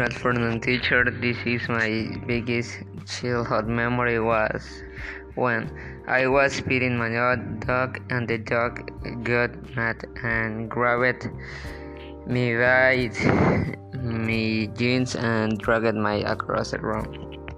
As for the teacher. This is my biggest childhood memory was when I was feeding my dog and the dog got mad and grabbed me by my jeans and dragged me across the room.